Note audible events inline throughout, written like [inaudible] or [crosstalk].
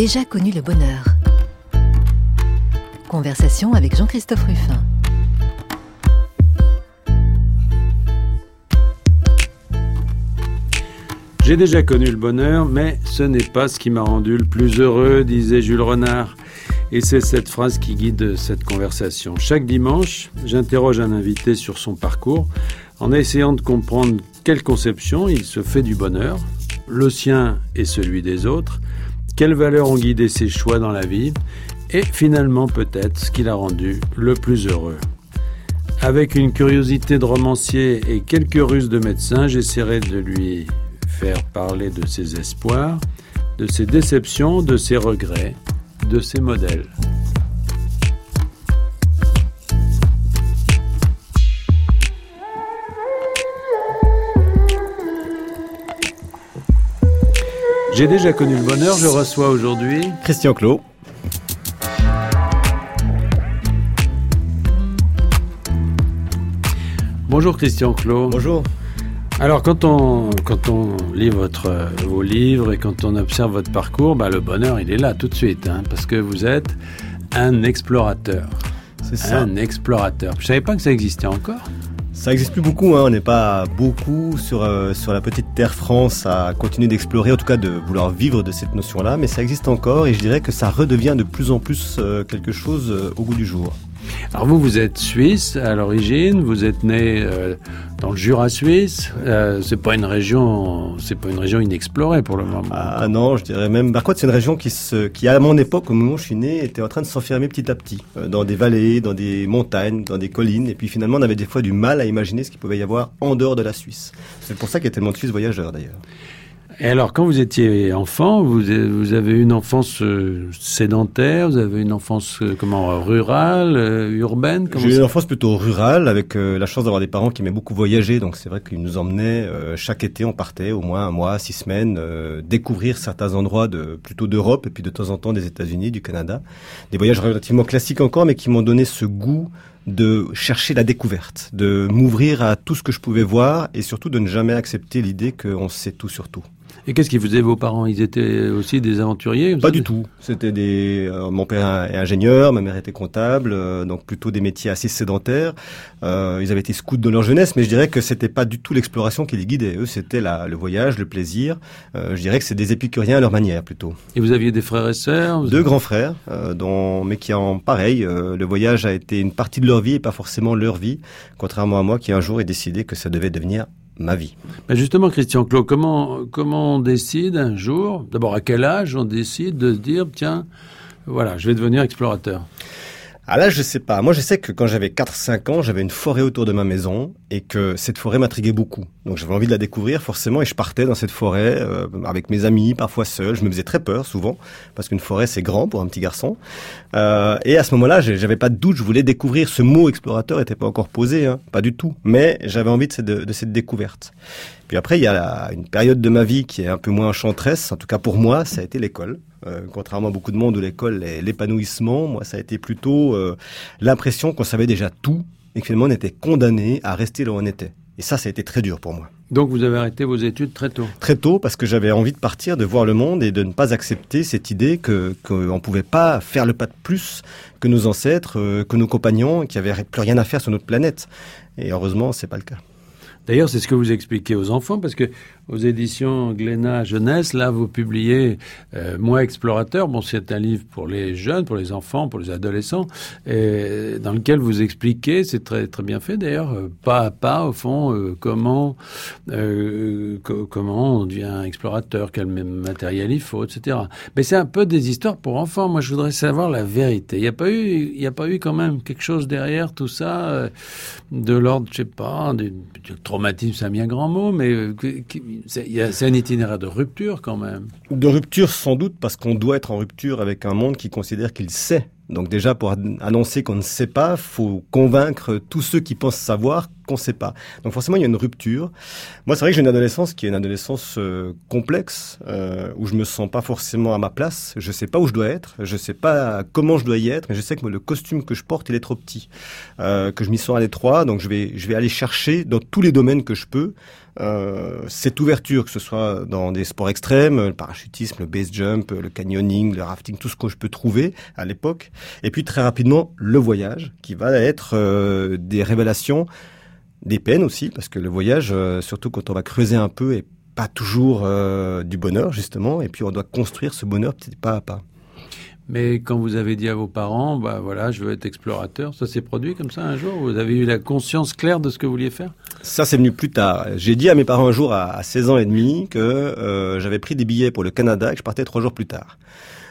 Déjà connu le bonheur. Conversation avec Jean-Christophe Ruffin. J'ai déjà connu le bonheur, mais ce n'est pas ce qui m'a rendu le plus heureux, disait Jules Renard. Et c'est cette phrase qui guide cette conversation. Chaque dimanche, j'interroge un invité sur son parcours en essayant de comprendre quelle conception il se fait du bonheur, le sien et celui des autres, quelles valeurs ont guidé ses choix dans la vie, et finalement peut-être ce qui l'a rendu le plus heureux. Avec une curiosité de romancier et quelques ruses de médecin, j'essaierai de lui faire parler de ses espoirs, de ses déceptions, de ses regrets, de ses modèles. J'ai déjà connu le bonheur, je reçois aujourd'hui Christian Clot. Bonjour Christian Clot. Bonjour. Alors quand on, quand on lit votre, vos livres et quand on observe votre parcours, bah, le bonheur il est là tout de suite, hein, parce que vous êtes un explorateur. C'est ça. Un explorateur. Je savais pas que ça existait encore. Ça existe plus beaucoup, hein. on n'est pas beaucoup sur, euh, sur la petite terre France à continuer d'explorer, en tout cas de vouloir vivre de cette notion-là, mais ça existe encore et je dirais que ça redevient de plus en plus euh, quelque chose euh, au goût du jour. Alors vous, vous êtes suisse à l'origine, vous êtes né euh, dans le Jura suisse. Euh, c'est pas une région, c'est pas une région inexplorée pour le moment. Ah non, je dirais même. Par contre, c'est une région qui, se, qui à mon époque, au moment où je suis né, était en train de s'enfermer petit à petit euh, dans des vallées, dans des montagnes, dans des collines. Et puis finalement, on avait des fois du mal à imaginer ce qu'il pouvait y avoir en dehors de la Suisse. C'est pour ça qu'il y a tellement de Suisses voyageurs d'ailleurs. Et alors, quand vous étiez enfant, vous, vous avez une enfance euh, sédentaire, vous avez une enfance euh, comment rurale, euh, urbaine J'ai eu une enfance plutôt rurale, avec la chance d'avoir des parents qui aimaient beaucoup voyager. Donc c'est vrai qu'ils nous emmenaient chaque été, on partait au moins un mois, six semaines, découvrir certains endroits de plutôt d'Europe et puis de temps en temps des États-Unis, du Canada. Des voyages relativement classiques encore, mais qui m'ont donné ce goût de chercher la découverte, de m'ouvrir à tout ce que je pouvais voir et surtout de ne jamais accepter l'idée qu'on sait tout sur tout. Et qu'est-ce qu'ils faisaient vos parents? Ils étaient aussi des aventuriers Pas du tout. C'était des. euh, mon père est ingénieur, ma mère était comptable, euh, donc plutôt des métiers assez sédentaires. Euh, ils avaient été scouts de leur jeunesse, mais je dirais que c'était pas du tout l'exploration qui les guidait. Eux, c'était le voyage, le plaisir. Je dirais que c'est des épicuriens à leur manière plutôt. Et vous aviez des frères et sœurs Deux grands frères, dont, mais qui en pareil, le voyage a été une partie de leur vie et pas forcément leur vie, contrairement à moi qui un jour ai décidé que ça devait devenir ma vie. Ben justement, Christian Clot, comment, comment on décide un jour, d'abord à quel âge on décide de dire, tiens, voilà, je vais devenir explorateur? Ah là, je sais pas. Moi, je sais que quand j'avais 4-5 ans, j'avais une forêt autour de ma maison et que cette forêt m'intriguait beaucoup. Donc j'avais envie de la découvrir forcément et je partais dans cette forêt euh, avec mes amis, parfois seul. Je me faisais très peur souvent parce qu'une forêt c'est grand pour un petit garçon. Euh, et à ce moment-là, j'avais pas de doute, je voulais découvrir. Ce mot explorateur n'était pas encore posé, hein, pas du tout. Mais j'avais envie de cette, de cette découverte. Puis après, il y a la- une période de ma vie qui est un peu moins enchanteresse. En tout cas pour moi, ça a été l'école. Euh, contrairement à beaucoup de monde où l'école est l'épanouissement, moi ça a été plutôt euh, l'impression qu'on savait déjà tout et que finalement on était condamné à rester là où on était. Et ça, ça a été très dur pour moi. Donc vous avez arrêté vos études très tôt. Très tôt, parce que j'avais envie de partir, de voir le monde et de ne pas accepter cette idée que qu'on pouvait pas faire le pas de plus que nos ancêtres, euh, que nos compagnons, qu'il n'y avait plus rien à faire sur notre planète. Et heureusement, c'est pas le cas. D'ailleurs, c'est ce que vous expliquez aux enfants, parce que aux éditions Glénat Jeunesse, là, vous publiez euh, Moi explorateur. Bon, c'est un livre pour les jeunes, pour les enfants, pour les adolescents, dans lequel vous expliquez, c'est très très bien fait d'ailleurs, euh, pas à pas au fond, euh, comment co- comment on devient explorateur, quel matériel il faut, etc. Mais c'est un peu des histoires pour enfants. Moi, je voudrais savoir la vérité. Il n'y a pas eu, a pas eu quand même quelque chose derrière tout ça, de l'ordre, je sais pas, du, du traumatisme, c'est un bien grand mot, mais c'est un itinéraire de rupture quand même. De rupture sans doute parce qu'on doit être en rupture avec un monde qui considère qu'il sait. Donc déjà pour an- annoncer qu'on ne sait pas, faut convaincre tous ceux qui pensent savoir qu'on sait pas. Donc forcément, il y a une rupture. Moi, c'est vrai que j'ai une adolescence qui est une adolescence euh, complexe, euh, où je me sens pas forcément à ma place. Je sais pas où je dois être, je sais pas comment je dois y être, mais je sais que le costume que je porte, il est trop petit, euh, que je m'y sens à l'étroit. Donc je vais, je vais aller chercher dans tous les domaines que je peux cette ouverture, que ce soit dans des sports extrêmes, le parachutisme, le base jump, le canyoning, le rafting, tout ce que je peux trouver à l'époque. Et puis très rapidement, le voyage, qui va être des révélations, des peines aussi, parce que le voyage, euh, surtout quand on va creuser un peu, est pas toujours du bonheur justement. Et puis on doit construire ce bonheur petit pas à pas. Mais quand vous avez dit à vos parents, bah voilà, je veux être explorateur, ça s'est produit comme ça un jour? Vous avez eu la conscience claire de ce que vous vouliez faire? Ça, c'est venu plus tard. J'ai dit à mes parents un jour, à 16 ans et demi, que euh, j'avais pris des billets pour le Canada et que je partais trois jours plus tard.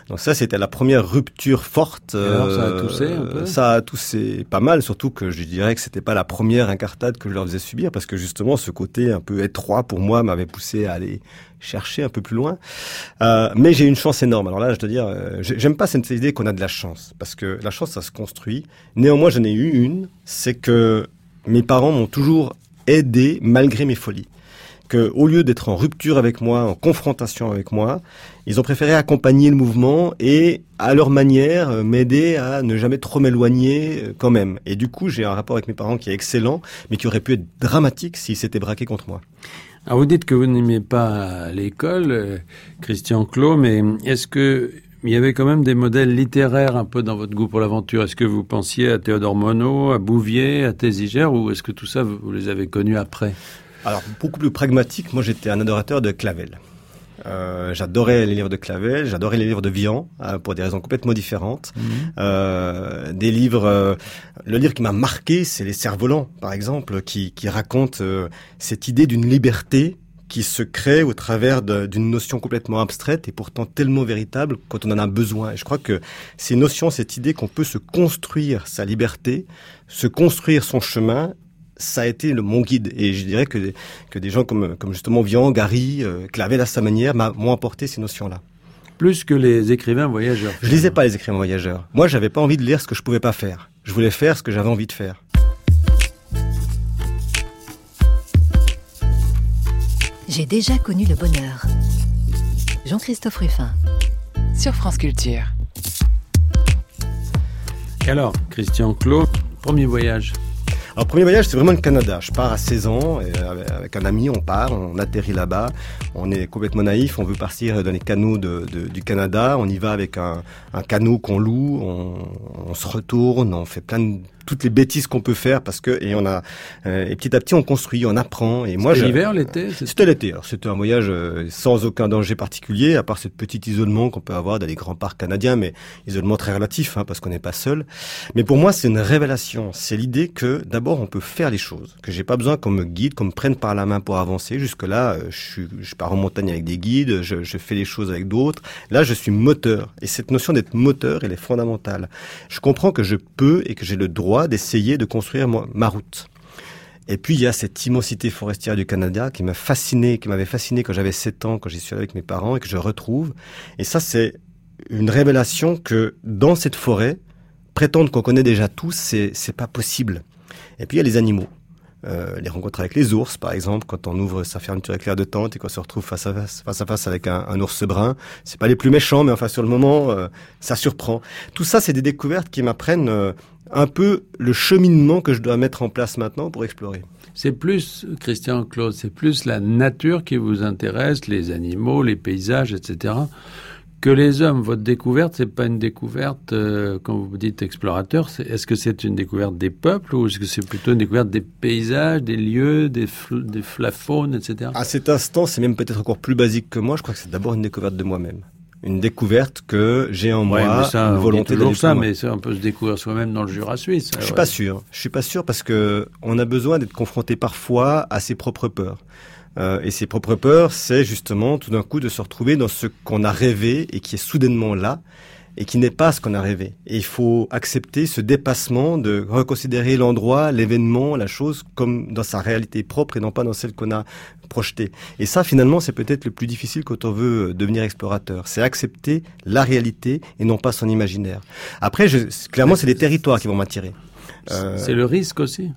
Donc ça, c'était la première rupture forte. alors, ça a euh, toussé un peu Ça a toussé pas mal, surtout que je dirais que c'était pas la première incartade que je leur faisais subir, parce que justement, ce côté un peu étroit pour moi m'avait poussé à aller chercher un peu plus loin. Euh, mais j'ai une chance énorme. Alors là, je dois dire, euh, j'aime pas cette idée qu'on a de la chance, parce que la chance, ça se construit. Néanmoins, j'en ai eu une, c'est que mes parents m'ont toujours aidé malgré mes folies que, au lieu d'être en rupture avec moi, en confrontation avec moi, ils ont préféré accompagner le mouvement et, à leur manière, euh, m'aider à ne jamais trop m'éloigner euh, quand même. Et du coup, j'ai un rapport avec mes parents qui est excellent, mais qui aurait pu être dramatique s'ils s'étaient braqués contre moi. Alors vous dites que vous n'aimez pas l'école, euh, Christian Clot, mais est-ce que il y avait quand même des modèles littéraires un peu dans votre goût pour l'aventure? Est-ce que vous pensiez à Théodore Monod, à Bouvier, à Tézigère, ou est-ce que tout ça, vous les avez connus après? Alors, beaucoup plus pragmatique, moi j'étais un adorateur de Clavel. Euh, j'adorais les livres de Clavel, j'adorais les livres de Vian euh, pour des raisons complètement différentes. Mhm. Euh, des livres, euh, le livre qui m'a marqué, c'est Les Cerfs-Volants, par exemple, qui, qui raconte euh, cette idée d'une liberté qui se crée au travers d'une notion complètement abstraite et pourtant tellement véritable quand on en a besoin. Et je crois que ces notions, cette idée qu'on peut se construire sa liberté, se construire son chemin ça a été le, mon guide. Et je dirais que, que des gens comme, comme justement Vian, Gary, euh, Clavel à sa manière m'ont apporté ces notions-là. Plus que les écrivains voyageurs. Je lisais pas les écrivains voyageurs. Moi, j'avais pas envie de lire ce que je pouvais pas faire. Je voulais faire ce que j'avais envie de faire. J'ai déjà connu le bonheur. Jean-Christophe Ruffin. Sur France Culture. Et alors, Christian Claude, premier voyage alors, premier voyage, c'est vraiment le Canada. Je pars à 16 ans, et avec un ami, on part, on atterrit là-bas. On est complètement naïf, on veut partir dans les canaux du Canada. On y va avec un, un canot qu'on loue, on, on, se retourne, on fait plein de toutes les bêtises qu'on peut faire parce que et on a euh, et petit à petit on construit, on apprend et moi l'hiver, l'été, c'était l'été. Alors c'était un voyage euh, sans aucun danger particulier à part ce petit isolement qu'on peut avoir dans les grands parcs canadiens, mais isolement très relatif hein, parce qu'on n'est pas seul. Mais pour moi c'est une révélation. C'est l'idée que d'abord on peut faire les choses, que j'ai pas besoin qu'on me guide, qu'on me prenne par la main pour avancer. Jusque là, euh, je, suis, je pars en montagne avec des guides, je, je fais les choses avec d'autres. Là je suis moteur et cette notion d'être moteur elle est fondamentale. Je comprends que je peux et que j'ai le droit d'essayer de construire ma route. Et puis il y a cette immensité forestière du Canada qui m'a fasciné, qui m'avait fasciné quand j'avais 7 ans, quand j'y suis allé avec mes parents et que je retrouve. Et ça c'est une révélation que dans cette forêt, prétendre qu'on connaît déjà tout, c'est c'est pas possible. Et puis il y a les animaux. Euh, les rencontres avec les ours, par exemple, quand on ouvre sa fermeture éclair de tente et qu'on se retrouve face à face, avec un, un ours brun. C'est pas les plus méchants, mais enfin sur le moment, euh, ça surprend. Tout ça, c'est des découvertes qui m'apprennent euh, un peu le cheminement que je dois mettre en place maintenant pour explorer. C'est plus, Christian Claude, c'est plus la nature qui vous intéresse, les animaux, les paysages, etc., que les hommes. Votre découverte, c'est pas une découverte, euh, quand vous dites explorateur, est-ce que c'est une découverte des peuples ou est-ce que c'est plutôt une découverte des paysages, des lieux, des, des flafaunes, etc. À cet instant, c'est même peut-être encore plus basique que moi. Je crois que c'est d'abord une découverte de moi-même une découverte que j'ai en moi, ça, une volonté de ça, mais c'est un peu se découvrir soi-même dans le Jura suisse. Je suis pas sûr. Je suis pas sûr parce que on a besoin d'être confronté parfois à ses propres peurs. Euh, et ses propres peurs, c'est justement tout d'un coup de se retrouver dans ce qu'on a rêvé et qui est soudainement là et qui n'est pas ce qu'on a rêvé. Et il faut accepter ce dépassement de reconsidérer l'endroit, l'événement, la chose comme dans sa réalité propre et non pas dans celle qu'on a projetée. Et ça, finalement, c'est peut-être le plus difficile quand on veut devenir explorateur. C'est accepter la réalité et non pas son imaginaire. Après, clairement, c'est les territoires qui vont m'attirer. C'est le risque aussi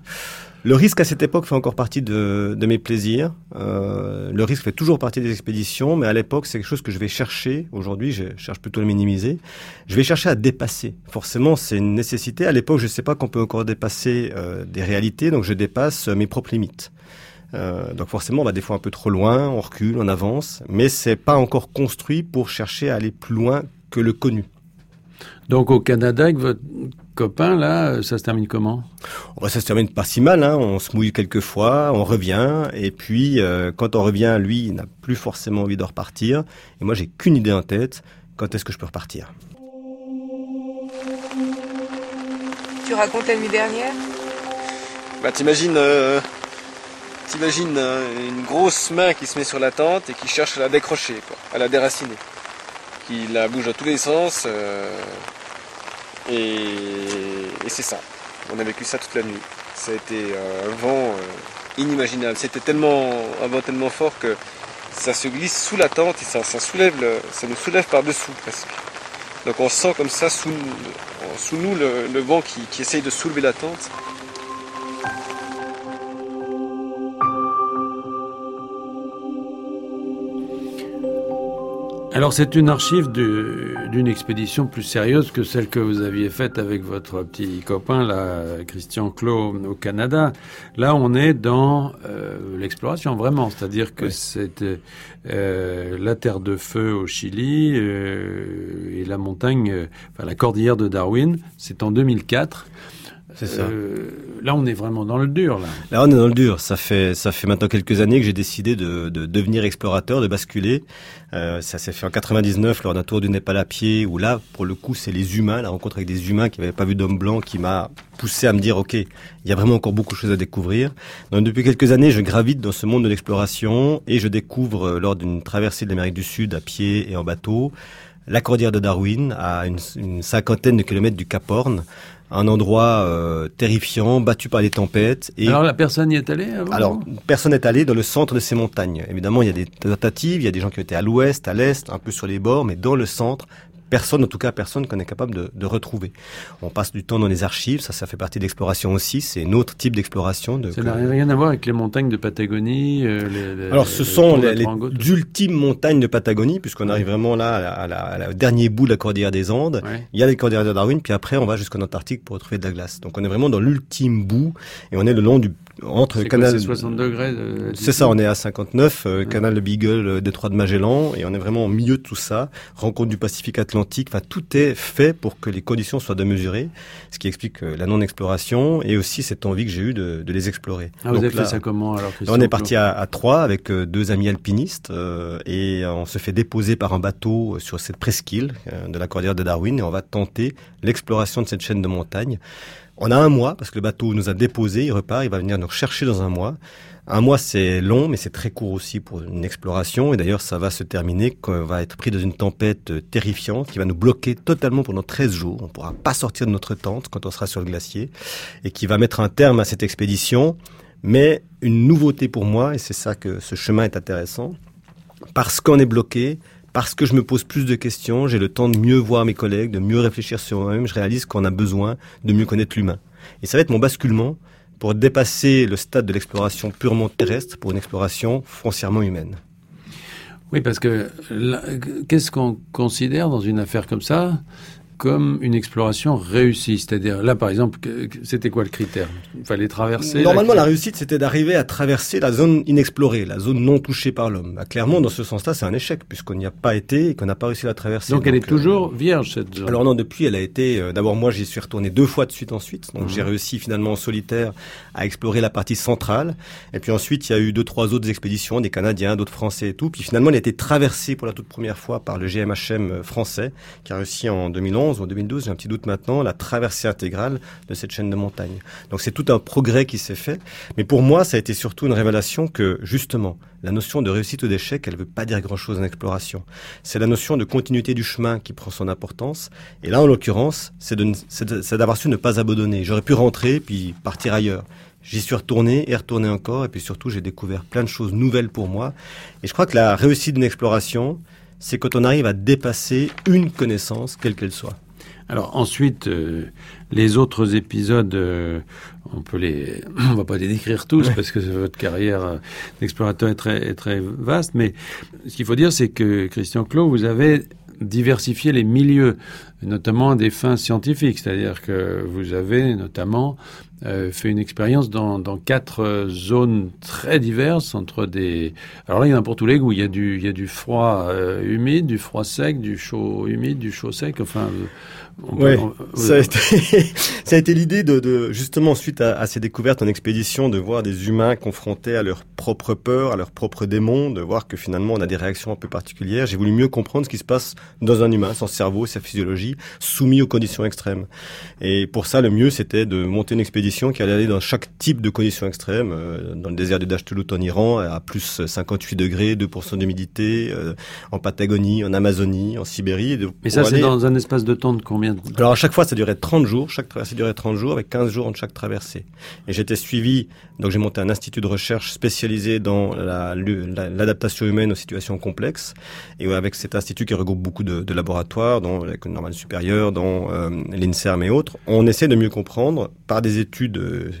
Le risque à cette époque fait encore partie de, de mes plaisirs. Euh, le risque fait toujours partie des expéditions, mais à l'époque, c'est quelque chose que je vais chercher. Aujourd'hui, je cherche plutôt à le minimiser. Je vais chercher à dépasser. Forcément, c'est une nécessité. À l'époque, je ne sais pas qu'on peut encore dépasser euh, des réalités, donc je dépasse mes propres limites. Euh, donc forcément, on va des fois un peu trop loin, on recule, on avance, mais c'est pas encore construit pour chercher à aller plus loin que le connu. Donc au Canada, avec votre copain, là, ça se termine comment? Oh, Ça se termine pas si mal. Hein. On se mouille quelques fois, on revient, et puis euh, quand on revient, lui, il n'a plus forcément envie de repartir. Et moi, j'ai qu'une idée en tête. Quand est-ce que je peux repartir? Tu racontes la nuit dernière? Bah t'imagines, euh, t'imagines euh, une grosse main qui se met sur la tente et qui cherche à la décrocher, quoi, à la déraciner qui la bouge dans tous les sens. Euh, et, c'est ça. On a vécu ça toute la nuit. Ça a été un vent euh, inimaginable. C'était tellement un vent tellement fort que ça se glisse sous la tente et ça, nous soulève par-dessous presque. Donc on sent comme ça sous, nous le, vent qui essaye de soulever la tente. Alors c'est une archive d'une expédition plus sérieuse que celle que vous aviez faite avec votre petit copain, là, Christian Clos, au Canada. Là, on est dans euh, l'exploration vraiment, c'est-à-dire que c'est euh, la Terre de Feu au Chili euh, et la montagne, enfin la cordillère de Darwin. C'est en 2004. C'est ça. Euh, là, on est vraiment dans le dur. Là. là, on est dans le dur. Ça fait ça fait maintenant quelques années que j'ai décidé de, de, devenir explorateur, de basculer. Euh, ça s'est fait en 99 lors d'un tour du Népal à pied, où là, pour le coup, c'est les humains, la rencontre avec des humains qui n'avaient pas vu d'homme blanc, qui m'a poussé à me dire, ok, il y a vraiment encore beaucoup de choses à découvrir. Donc depuis quelques années, je gravite dans ce monde de l'exploration et je découvre euh, lors d'une traversée de l'Amérique du Sud à pied et en bateau la cordillère de Darwin, à une, une cinquantaine de kilomètres du Cap Horn, un endroit euh, terrifiant, battu par les tempêtes. Et... Alors la personne y est allée avant Alors personne n'est allé dans le centre de ces montagnes. Évidemment, il y a des tentatives, il y a des gens qui étaient à l'ouest, à l'est, un peu sur les bords, mais dans le centre, personne, en tout cas personne qu'on est capable de, de, retrouver. On passe du temps dans les archives, ça, ça fait partie d'exploration aussi, c'est un autre type d'exploration. ça n'a rien à voir avec les montagnes de Patagonie euh, les, Alors ce sont les, ultimes montagnes de Patagonie, puisqu'on arrive vraiment là à la, à la, dernier bout de la cordillère des Andes. Il y a les cordillères de Darwin, puis après on va jusqu'en Antarctique pour retrouver de la glace. Donc on est vraiment dans l'ultime bout, et on est le long du entre canal. C'est 60 degrés. C'est ça, on est à 59, euh, canal de Beagle, euh, détroit de Magellan, et on est vraiment au milieu de tout ça. Rencontre du Pacifique Atlantique. Enfin, tout est fait pour que les conditions soient de mesurer, ce qui explique euh, la non-exploration et aussi cette envie que j'ai eue de, de, les explorer. Ah, vous avez fait ça comment alors On est parti à, à Troyes avec deux amis alpinistes et on se fait déposer par un bateau sur cette presqu'île de la cordillère de Darwin et on va tenter l'exploration de cette chaîne de montagnes. On a un mois parce que le bateau nous a déposé, il repart, il va venir nous rechercher dans un mois. Un mois, c'est long, mais c'est très court aussi pour une exploration. Et d'ailleurs, ça va se terminer quand on va être pris dans une tempête euh, terrifiante qui va nous bloquer totalement pendant 13 jours. On ne pourra pas sortir de notre tente quand on sera sur le glacier et qui va mettre un terme à cette expédition. Mais une nouveauté pour moi, et c'est ça que ce chemin est intéressant, parce qu'on est bloqué, parce que je me pose plus de questions, j'ai le temps de mieux voir mes collègues, de mieux réfléchir sur moi-même, je réalise qu'on a besoin de mieux connaître l'humain. Et ça va être mon basculement pour dépasser le stade de l'exploration purement terrestre pour une exploration foncièrement humaine. Oui, parce que qu'est-ce qu'on considère dans une affaire comme ça? Comme une exploration réussie. C'est-à-dire, là, par exemple, c'était quoi le critère? Il fallait traverser Normalement, la, réussite, c'était d'arriver à traverser la zone inexplorée, la zone non touchée par l'homme. Bah, clairement, dans ce sens-là, c'est un échec, puisqu'on n'y a pas été et qu'on n'a pas réussi à la traverser. Donc, elle est toujours euh, vierge, cette zone Alors non, depuis, elle a été... Euh, d'abord, moi, j'y suis retourné deux fois de suite ensuite. Donc, j'ai mhm. réussi finalement en solitaire à explorer la partie centrale. Et puis ensuite, il y a eu deux, trois autres expéditions, des Canadiens, d'autres Français et tout. Puis finalement, elle a été traversée pour la toute première fois par le GMHM euh, français, qui a réussi en 2011 en 2012, j'ai un petit doute maintenant, la traversée intégrale de cette chaîne de montagnes. Donc c'est tout un progrès qui s'est fait. Mais pour moi, ça a été surtout une révélation que, justement, la notion de réussite ou d'échec, elle ne veut pas dire grand-chose en exploration. C'est la notion de continuité du chemin qui prend son importance. Et là, en l'occurrence, c'est d'avoir su ne pas abandonner. J'aurais pu rentrer puis partir ailleurs. J'y suis retourné et retourné encore. Et puis surtout, j'ai découvert plein de choses nouvelles pour moi. Et je crois que la réussite d'une exploration, c'est quand on arrive à dépasser une connaissance, quelle qu'elle soit. Alors ensuite, euh, les autres épisodes, euh, on peut les, [clears throat] on va pas les décrire tous parce que votre carrière euh, d'explorateur est très, est très vaste. Mais ce qu'il faut dire, c'est que Christian Clot, vous avez diversifié les milieux, notamment des fins scientifiques. C'est-à-dire que vous avez notamment euh, fait une expérience dans, quatre euh, zones très diverses entre des. Alors là, il y en a pour tous les goûts. Il y a du, il y a du froid euh, humide, du froid sec, du chaud humide, du chaud sec. Enfin, Ouais, ça a été, [laughs] ça a été l'idée de, de, justement suite à, à, ces découvertes en expédition de voir des humains confrontés à leurs propres peurs, à leurs propres démons, de voir que finalement on a des réactions un peu particulières. J'ai voulu mieux comprendre ce qui se passe dans un humain, son cerveau, sa physiologie, soumis aux conditions extrêmes. Et pour ça, le mieux c'était de monter une expédition qui allait aller dans chaque type de conditions extrêmes, euh, dans le désert du Dachtelout en Iran à plus 58 degrés, 2% d'humidité, euh, en Patagonie, en Amazonie, en Sibérie. Mais ça, c'est dans un espace de temps de combien alors à chaque fois, ça durait 30 jours. Chaque traversée durait 30 jours avec 15 jours entre chaque traversée. Et j'étais suivi, donc j'ai monté un institut de recherche spécialisé dans l'adaptation humaine aux situations complexes. Et avec cet institut qui regroupe beaucoup de, laboratoires, dont l'École normale supérieure, dont euh, l'INSERM et autres, on essaie de mieux comprendre par des études euh,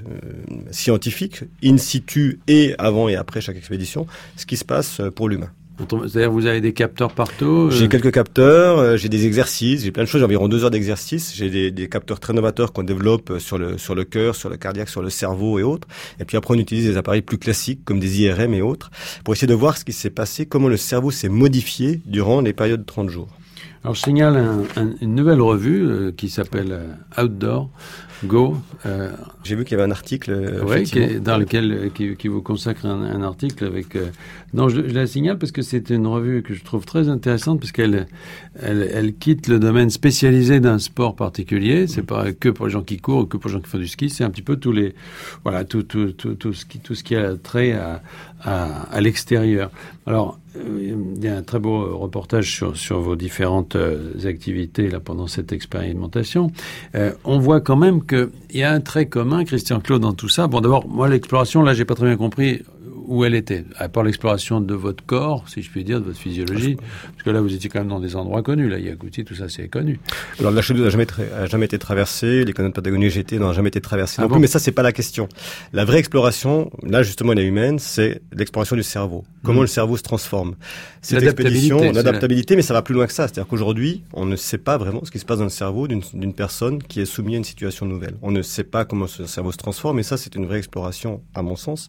scientifiques, in situ et avant et après chaque expédition, ce qui se passe pour l'humain. C'est-à-dire vous avez des capteurs partout euh J'ai quelques capteurs, euh, j'ai des exercices, j'ai plein de choses, j'ai environ deux heures d'exercice. J'ai des, des, capteurs très novateurs qu'on développe euh, sur le sur le cœur, sur le cardiaque, sur le cerveau et autres. Et puis après on utilise des appareils plus classiques comme des IRM et autres pour essayer de voir ce qui s'est passé, comment le cerveau s'est modifié durant les périodes de 30 jours. Alors je signale un, un, une nouvelle revue euh, qui s'appelle Outdoor Go. Euh, J'ai vu qu'il y avait un article oui, qui dans lequel qui, qui, vous consacre un, un article avec. non, je, je, la signale parce que c'est une revue que je trouve très intéressante parce qu'elle elle, elle, quitte le domaine spécialisé d'un sport particulier. C'est pas que pour les gens qui courent, que pour les gens qui font du ski. C'est un petit peu tous les voilà tout tout tout, tout ce qui tout ce qui a trait à à, à l'extérieur. Alors il y a un très beau reportage sur, vos différentes activités là pendant cette expérimentation. Euh, on voit quand même qu'il y a un trait commun, Christian Claude, dans tout ça. Bon, d'abord, moi, l'exploration, là, j'ai pas très bien compris où elle était, à part l'exploration de votre corps, si je puis dire, de votre physiologie, parce que là, vous étiez quand même dans des endroits connus, là, Yagouti, tout ça, c'est connu. Alors, la Chaude n'a jamais, a jamais été traversée, les canaux de Patagonie GT n'ont jamais été traversés ah non bon plus, mais ça, c'est pas la question. La vraie exploration, là, justement, elle est humaine, c'est l'exploration du cerveau. Comment mmh. le cerveau se transforme. C'est l'expédition, l'adaptabilité, mais ça va plus loin que ça. C'est-à-dire qu'aujourd'hui, on ne sait pas vraiment ce qui se passe dans le cerveau d'une personne qui est soumise à une situation nouvelle. On ne sait pas comment ce cerveau se transforme, et ça, c'est une vraie exploration, à mon sens.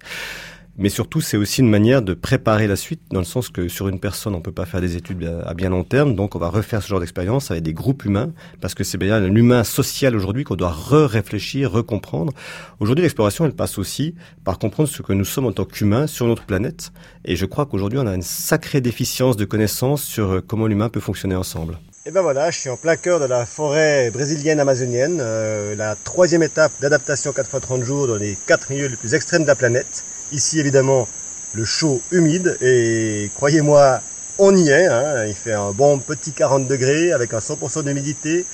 Mais surtout, c'est aussi une manière de préparer la suite, dans le sens que sur une personne, on peut pas faire des études à bien long terme, donc on va refaire ce genre d'expérience avec des groupes humains, parce que c'est bien l'humain social aujourd'hui qu'on doit re-réfléchir, recomprendre. Aujourd'hui, l'exploration, elle passe aussi par comprendre ce que nous sommes en tant qu'humains sur notre planète, et je crois qu'aujourd'hui, on a une sacrée déficience de connaissances sur euh, comment l'humain peut fonctionner ensemble. Et ben voilà, je suis en plein cœur de la forêt brésilienne amazonienne, euh, la troisième étape d'adaptation 4 x 30 jours dans les quatre milieux les plus extrêmes de la planète. Ici, évidemment, le chaud humide et croyez-moi, on y est. Hein. Il fait un bon petit 40 degrés avec un 100% d'humidité.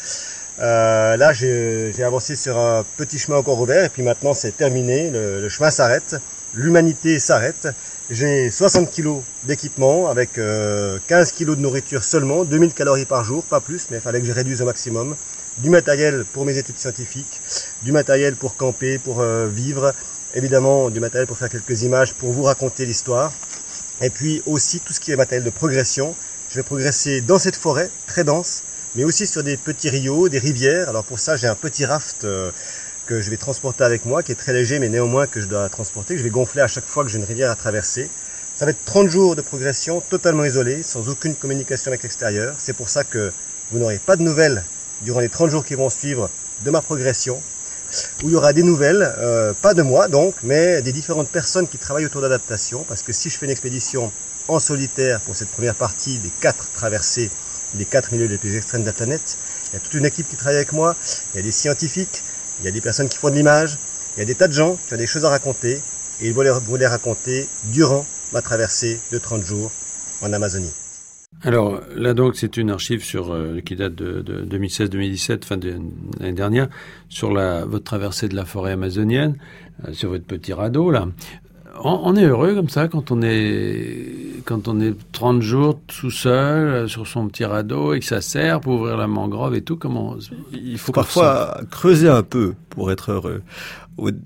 Euh, là, j'ai avancé sur un petit chemin encore ouvert et puis maintenant c'est terminé. Le, chemin s'arrête, l'humanité s'arrête. J'ai 60 kg d'équipement avec euh, 15 kg de nourriture seulement, 2000 calories par jour, pas plus, mais il fallait que je réduise au maximum. Du matériel pour mes études scientifiques, du matériel pour camper, pour euh, vivre, évidemment du matériel pour faire quelques images, pour vous raconter l'histoire. Et puis aussi tout ce qui est matériel de progression. Je vais progresser dans cette forêt très dense, mais aussi sur des petits rios, des rivières. Alors pour ça, j'ai un petit raft euh, que je vais transporter avec moi, qui est très léger, mais néanmoins que je dois transporter, que je vais gonfler à chaque fois que j'ai une rivière à traverser. Ça va être 30 jours de progression totalement isolé, sans aucune communication avec l'extérieur. C'est pour ça que vous n'aurez pas de nouvelles durant les 30 jours qui vont suivre de ma progression où il y aura des nouvelles, euh, pas de moi donc, mais des différentes personnes qui travaillent autour d'adaptation, parce que si je fais une expédition en solitaire pour cette première partie des quatre traversées, des quatre milieux les plus extrêmes de la planète, il y a toute une équipe qui travaille avec moi, il y a des scientifiques, il y a des personnes qui font de l'image, il y a des tas de gens qui ont des choses à raconter, et ils vont les, vont les raconter durant ma traversée de 30 jours en Amazonie. Alors là donc c'est une archive sur euh, qui date de, de 2016-2017, fin de l'année dernière, sur la votre traversée de la forêt amazonienne, euh, sur votre petit radeau là. on, est heureux comme ça quand on est quand on est 30 jours tout seul euh, sur son petit radeau et que ça sert pour ouvrir la mangrove et tout. Comment Il faut parfois creuser un peu pour être heureux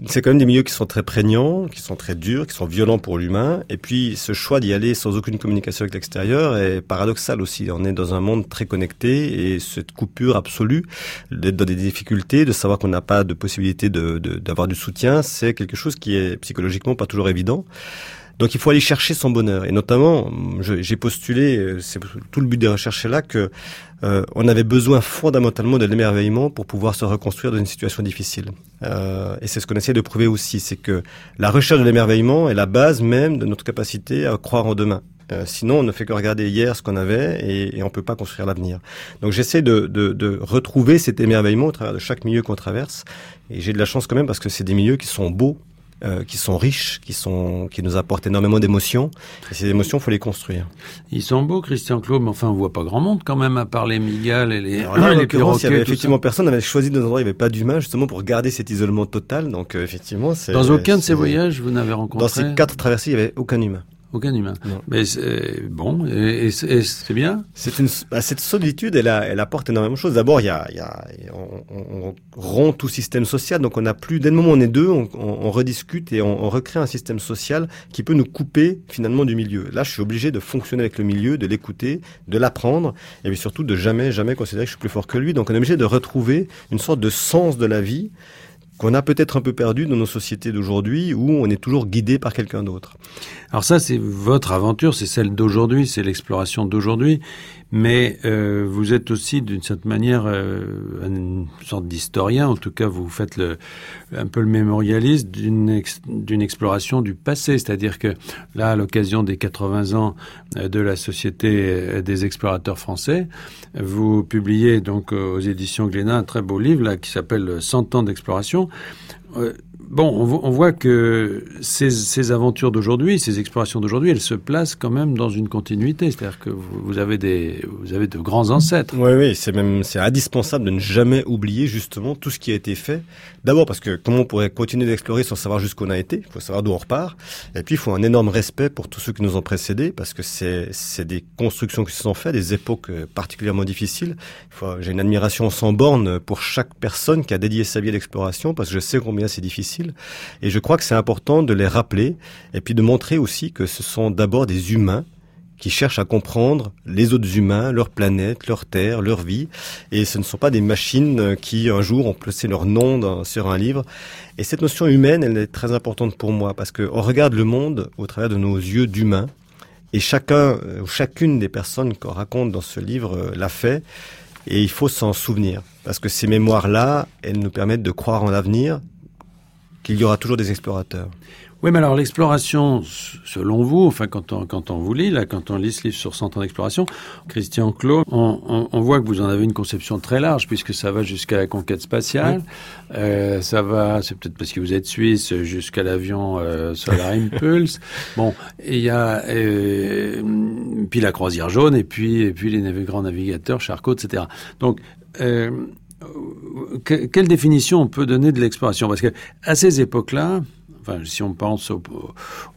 c'est quand même des milieux qui sont très prégnants, qui sont très durs, qui sont violents pour l'humain. Et puis, ce choix d'y aller sans aucune communication avec l'extérieur est paradoxal aussi. On est dans un monde très connecté et cette coupure absolue, d'être dans des difficultés, de savoir qu'on n'a pas de possibilité d'avoir du soutien, c'est quelque chose qui est psychologiquement pas toujours évident. Donc il faut aller chercher son bonheur. Et notamment, j'ai postulé, euh, c'est tout le but des recherches là, que euh, on avait besoin fondamentalement de l'émerveillement pour pouvoir se reconstruire dans une situation difficile. Euh, et c'est ce qu'on essaie de prouver aussi, c'est que la recherche de l'émerveillement est la base même de notre capacité à croire en demain. Euh, sinon, on ne fait que regarder hier ce qu'on avait et, et on peut pas construire l'avenir. Donc, j'essaie de, de, de, retrouver cet émerveillement au travers de chaque milieu qu'on traverse. Et j'ai de la chance quand même parce que c'est des milieux qui sont beaux, euh, qui sont riches, qui sont qui nous apportent énormément d'émotions. Et ces émotions, faut les construire. Ils sont beaux, Christian Claude, mais enfin, on voit pas grand monde quand même à part les migales et les. Alors là, les il y avait effectivement personne. On avait choisi des endroits où il n'y avait pas d'humains, justement pour garder cet isolement total. Donc euh, effectivement, c'est. Dans aucun de ces voyages, vous n'avez rencontré. Dans ces quatre traversées, il n'y avait aucun humain. Aucun humain. Mais c'est bon, et, c'est bien. C'est une bah, cette solitude, elle, elle apporte énormément de choses. D'abord, il y a, il y a on, on, rompt tout système social, donc on n'a plus. Dès le moment où on est deux, on, on rediscute et on, recrée un système social qui peut nous couper finalement du milieu. Là, je suis obligé de fonctionner avec le milieu, de l'écouter, de l'apprendre, et puis surtout de jamais, jamais considérer que je suis plus fort que lui. Donc, on est obligé de retrouver une sorte de sens de la vie qu'on a peut-être un peu perdu dans nos sociétés d'aujourd'hui où on est toujours guidé par quelqu'un d'autre. Alors ça, c'est votre aventure, c'est celle d'aujourd'hui, c'est l'exploration d'aujourd'hui, mais euh, vous êtes aussi d'une certaine manière euh, une sorte d'historien, en tout cas vous faites le, un peu le mémorialiste d'une exploration du passé, c'est-à-dire que là, à l'occasion des 80 ans euh, de la Société des explorateurs français, vous publiez donc aux éditions Glénat un très beau livre là qui s'appelle 100 ans d'exploration Äh, bon, on, voit que ces, aventures d'aujourd'hui, ces explorations d'aujourd'hui, elles se placent quand même dans une continuité. C'est-à-dire que vous, avez des, vous avez de grands ancêtres. Oui, oui, c'est même, c'est indispensable de ne jamais oublier justement tout ce qui a été fait. D'abord parce que comment on pourrait continuer d'explorer sans savoir jusqu'où on a été? Il faut savoir d'où on repart. Et puis il faut un énorme respect pour tous ceux qui nous ont précédés parce que c'est, des constructions qui se sont faites, des époques euh, particulièrement difficiles. J'ai une admiration sans borne pour chaque personne qui a dédié sa vie à l'exploration parce que je sais combien c'est difficile et je crois que c'est important de les rappeler et puis de montrer aussi que ce sont d'abord des humains qui cherchent à comprendre les autres humains, leur planète, leur terre, leur vie. Et ce ne sont pas des machines qui, un jour, ont placé leur nom sur un livre. Et cette notion humaine, elle est très importante pour moi parce qu'on regarde le monde au travers de nos yeux d'humains. Et chacun, euh, ou chacune des personnes qu'on raconte dans ce livre euh, l'a fait. Et il faut s'en souvenir. Parce que ces mémoires-là, elles nous permettent de croire en l'avenir, qu'il y aura toujours des explorateurs. Oui, mais alors l'exploration, selon vous, enfin quand on, quand on vous lit, là, quand on lit ce livre sur 100 ans d'exploration, Christian Claude, on, on, voit que vous en avez une conception très large, puisque ça va jusqu'à la conquête spatiale, euh, ça va, c'est peut-être parce que vous êtes suisse, jusqu'à l'avion euh, Solar Impulse. [laughs] bon, il y a euh, puis la croisière jaune, et puis et puis les grands navigateurs, Charcot, etc. Donc quelle définition on peut donner de l'exploration? Parce que à ces époques-là, enfin, si on pense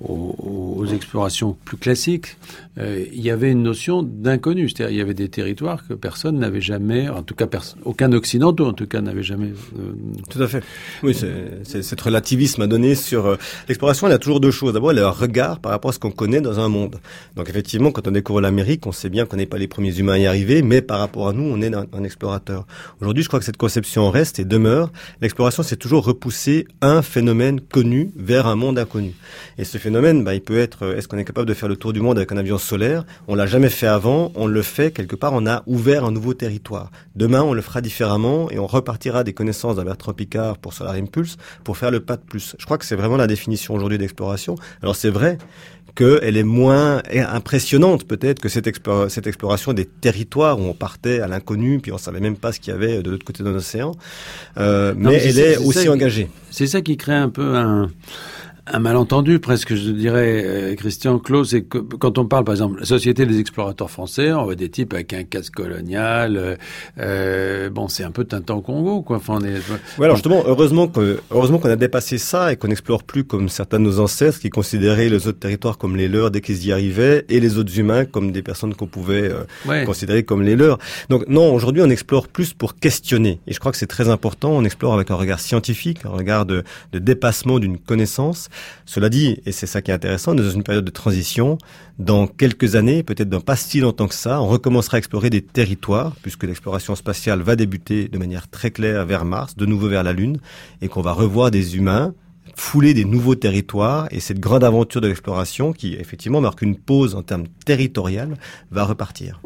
aux, explorations plus classiques, euh, il y avait une notion d'inconnu. C'est-à-dire, il y avait des territoires que personne n'avait jamais, en tout cas, aucun occidentaux, en tout cas, n'avait jamais. Euh, tout à fait. Oui, c'est cet relativisme à donner sur euh, l'exploration. Elle a toujours deux choses. D'abord, un regard par rapport à ce qu'on connaît dans un monde. Donc, effectivement, quand on découvre l'Amérique, on sait bien qu'on n'est pas les premiers humains à y arriver, mais par rapport à nous, on est un, explorateur. Aujourd'hui, je crois que cette conception reste et demeure. L'exploration, c'est toujours repousser un phénomène connu vers un monde inconnu. Et ce phénomène, bah, il peut être, est-ce qu'on est capable de faire le tour du monde avec un avion solaire On l'a jamais fait avant, on le fait quelque part, on a ouvert un nouveau territoire. Demain, on le fera différemment et on repartira des connaissances d'un Bertrand Picard pour Solar Impulse pour faire le pas de plus. Je crois que c'est vraiment la définition aujourd'hui d'exploration. Alors c'est vrai qu'elle est moins impressionnante peut-être que cette, cette, exploration des territoires où on partait à l'inconnu, puis on savait même pas ce qu'il y avait de l'autre côté de l'océan. Euh, mais elle est, aussi engagée. C'est ça qui crée un peu un, un malentendu presque, je dirais, euh, Christian Claus, c'est que quand on parle, par exemple, la Société des explorateurs français, on voit des types avec un casque colonial. Euh, euh bon, c'est un peu Tintin Congo, quoi. Enfin, on est... Ouais, alors justement, heureusement que heureusement qu'on a dépassé ça et qu'on n'explore plus comme certains de nos ancêtres qui considéraient les autres territoires comme les leurs dès qu'ils y arrivaient et les autres humains comme des personnes qu'on pouvait euh, considérer comme les leurs. Donc non, aujourd'hui, on explore plus pour questionner. Et je crois que c'est très important. On explore avec un regard scientifique, un regard de, de dépassement d'une connaissance cela dit, et c'est ça qui est intéressant, dans une période de transition, dans quelques années, peut-être dans pas si longtemps que ça, on recommencera à explorer des territoires, puisque l'exploration spatiale va débuter de manière très claire vers Mars, de nouveau vers la Lune, et qu'on va revoir des humains fouler des nouveaux territoires et cette grande aventure de l'exploration qui effectivement marque une pause en termes territorial va repartir.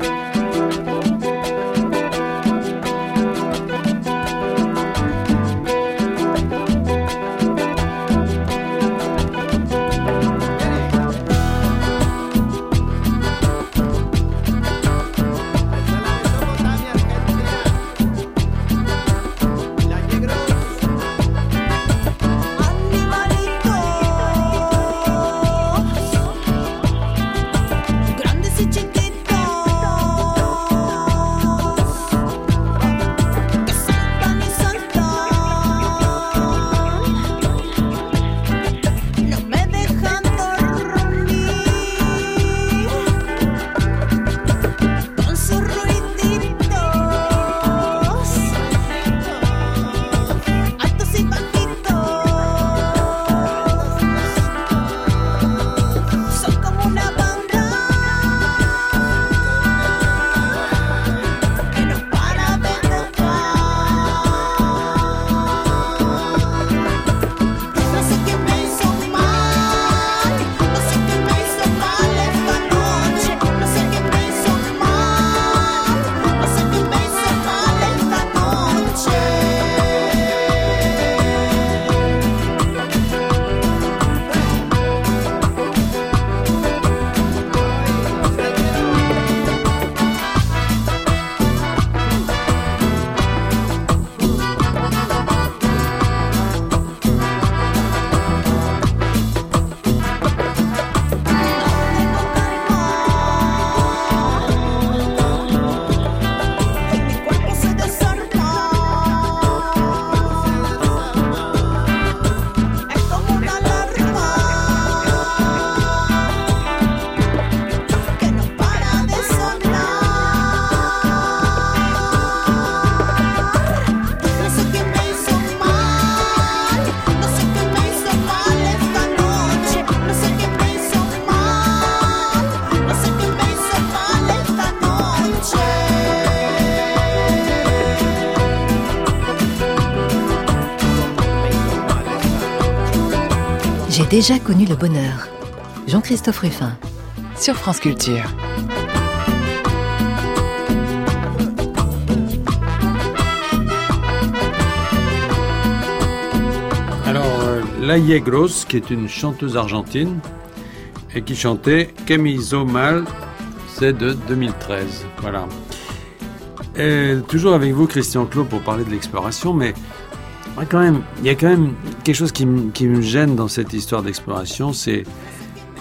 Déjà connu le bonheur. Jean-Christophe Ruffin sur France Culture. Alors, euh, La Gross, qui est une chanteuse argentine et qui chantait Camiso Mal, c'est de 2013. Voilà. Et toujours avec vous, Christian Clot, pour parler de l'exploration, mais quand même, il y a quand même quelque chose qui, me gêne dans cette histoire d'exploration, c'est,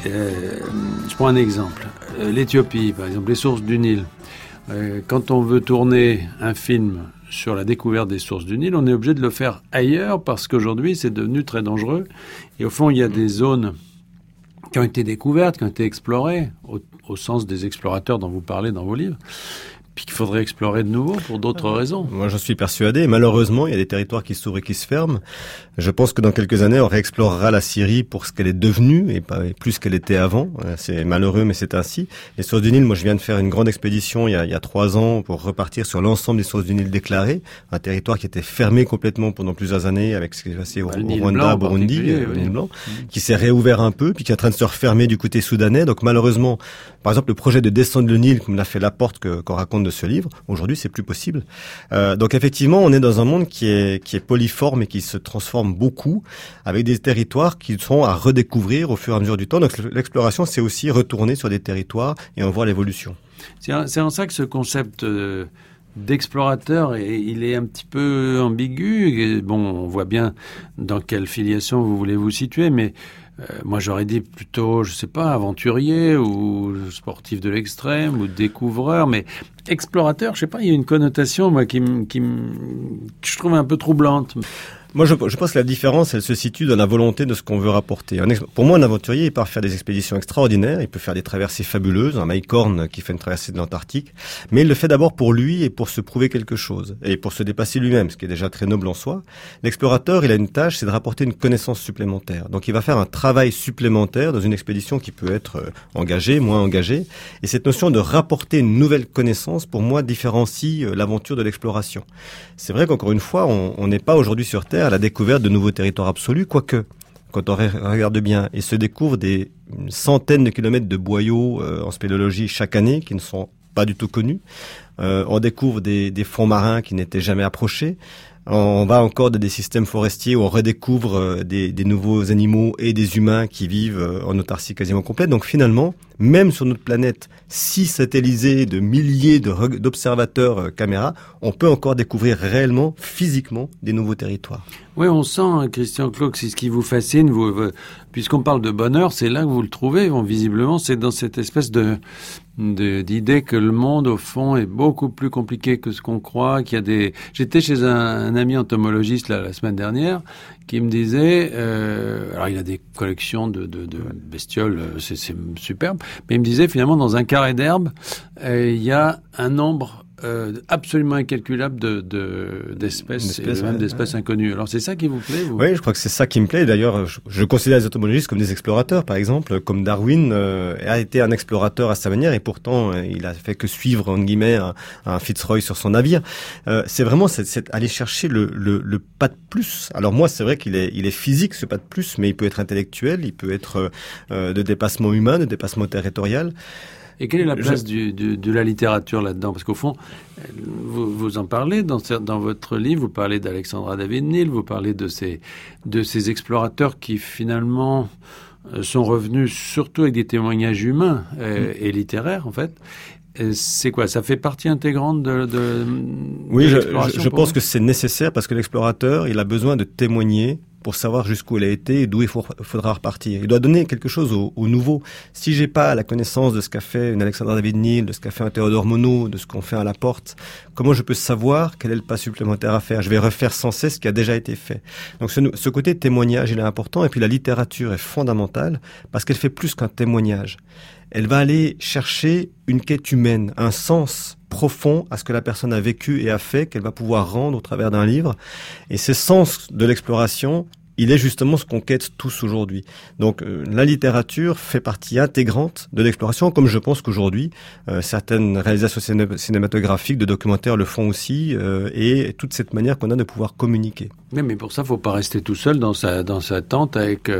euh, je prends un exemple, euh, l'Éthiopie, par exemple, les sources du Nil. Euh, quand on veut tourner un film sur la découverte des sources du Nil, on est obligé de le faire ailleurs parce qu'aujourd'hui c'est devenu très dangereux. Et au fond, il y a des zones qui ont été découvertes, qui ont été explorées, au sens des explorateurs dont vous parlez dans vos livres, qu'il faudrait explorer de nouveau pour d'autres raisons. Moi, je suis persuadé. Malheureusement, il y a des territoires qui s'ouvrent et qui se ferment. Je pense que dans quelques années, on réexplorera la Syrie pour ce qu'elle est devenue et pas plus qu'elle était avant. Euh, c'est malheureux, mais c'est ainsi. Les sources du Nil, moi, je viens de faire une grande expédition il y a, il y a trois ans pour repartir sur l'ensemble des sources du Nil déclarées. Un territoire qui était fermé complètement pendant plusieurs années avec ce qui s'est passé au, Rwanda, au Burundi, euh, le Nil Blanc, qui s'est réouvert un peu, puis qui est en train de se refermer du côté soudanais. Donc malheureusement, par exemple, le projet de descendre le Nil, comme l'a fait Laporte, qu'on raconte de ce livre, aujourd'hui, c'est plus possible. Euh, donc effectivement, on est dans un monde qui est, qui est poliforme et qui se transforme beaucoup, avec des territoires qui sont à redécouvrir au fur et à mesure du temps. Donc l'exploration, c'est aussi retourner sur des territoires et en voir l'évolution. C'est en ça que ce concept... Euh, d'explorateur il est un petit peu ambigu. bon, on voit bien dans quelle filiation vous voulez vous situer, mais moi j'aurais dit plutôt, je sais pas, aventurier ou sportif de l'extrême ou découvreur, mais explorateur, je sais pas, il y a une connotation moi qui, qui, que je trouve un peu troublante. Moi, je, je, pense que la différence, elle se situe dans la volonté de ce qu'on veut rapporter. pour moi, un aventurier, il peut faire des expéditions extraordinaires, il peut faire des traversées fabuleuses, un Mike Horn qui fait une traversée de l'Antarctique, mais il le fait d'abord pour lui et pour se prouver quelque chose, et pour se dépasser lui-même, ce qui est déjà très noble en soi. L'explorateur, il a une tâche, c'est de rapporter une connaissance supplémentaire. Donc, il va faire un travail supplémentaire dans une expédition qui peut être euh, engagée, moins engagée, et cette notion de rapporter une nouvelle connaissance, pour moi, différencie euh, l'aventure de l'exploration. C'est vrai qu'encore une fois, on n'est pas aujourd'hui sur Terre à la découverte de nouveaux territoires absolus, quoique quand on regarde bien, il se découvre des centaines de kilomètres de boyaux euh, en spéléologie chaque année qui ne sont pas du tout connus. Euh, on découvre des, des fonds marins qui n'étaient jamais approchés. On va encore dans des systèmes forestiers où on redécouvre euh, des, nouveaux animaux et des humains qui vivent en autarcie quasiment complète. Donc finalement, même sur notre planète si satellisée de milliers d'observateurs euh, caméras, on peut encore découvrir réellement, physiquement, des nouveaux territoires. Oui, on sent, hein, Christian Cloque, c'est ce qui vous fascine. Puisqu'on parle de bonheur, c'est là que vous le trouvez. Visiblement, c'est dans cette espèce de d'idée que le monde, au fond, est beaucoup plus compliqué que ce qu'on croit. Qu'il y a des. J'étais chez un, ami entomologiste là, la semaine dernière qui me disait. Euh, alors, il a des collections de, de, de bestioles, euh, c'est superbe. Mais il me disait finalement, dans un carré d'herbe, euh, il y a un nombre euh, absolument incalculable de, d'espèces et même d'espèces inconnues. Alors c'est ça qui vous plaît vous? Oui, je crois que c'est ça qui me plaît. D'ailleurs, je, considère les entomologistes comme des explorateurs, par exemple, comme Darwin euh, a été un explorateur à sa manière et pourtant euh, il a fait que suivre en guillemets un, Fitzroy sur son navire. c'est vraiment c'est, aller chercher le, le, pas de plus. Alors moi, c'est vrai qu'il est il est physique ce pas de plus, mais il peut être intellectuel, il peut être de dépassement humain, de dépassement territorial. Et quelle est la place du, de la littérature là-dedans? Parce qu'au fond, vous, vous, en parlez dans, dans votre livre, vous parlez d'Alexandra David-Neal, vous parlez de ces, de ces explorateurs qui finalement euh, sont revenus surtout avec des témoignages humains euh, mm. et, littéraires en fait. C'est quoi Ça fait partie intégrante de, de Oui, je, je pense que c'est nécessaire parce que l'explorateur, il a besoin de témoigner pour savoir jusqu'où il a été et d'où il faudra repartir. Il doit donner quelque chose au, nouveau. Si j'ai pas la connaissance de ce qu'a fait une Alexandra David Neal, de ce qu'a fait un Théodore Monod, de ce qu'on fait à la porte, comment je peux savoir quel est le pas supplémentaire à faire? Je vais refaire sans cesse ce qui a déjà été fait. Donc ce, ce côté témoignage, il est important. Et puis la littérature est fondamentale parce qu'elle fait plus qu'un témoignage. Elle va aller chercher une quête humaine, un sens profond à ce que la personne a vécu et a fait, qu'elle va pouvoir rendre au travers d'un livre. Et ce sens de l'exploration, il est justement ce qu'on quête tous aujourd'hui. Donc euh, la littérature fait partie intégrante de l'exploration, comme je pense qu'aujourd'hui euh, certaines réalisations cinématographiques, de documentaires le font aussi, euh, et toute cette manière qu'on a de pouvoir communiquer. Mais, mais pour ça, faut pas rester tout seul dans sa dans sa tente avec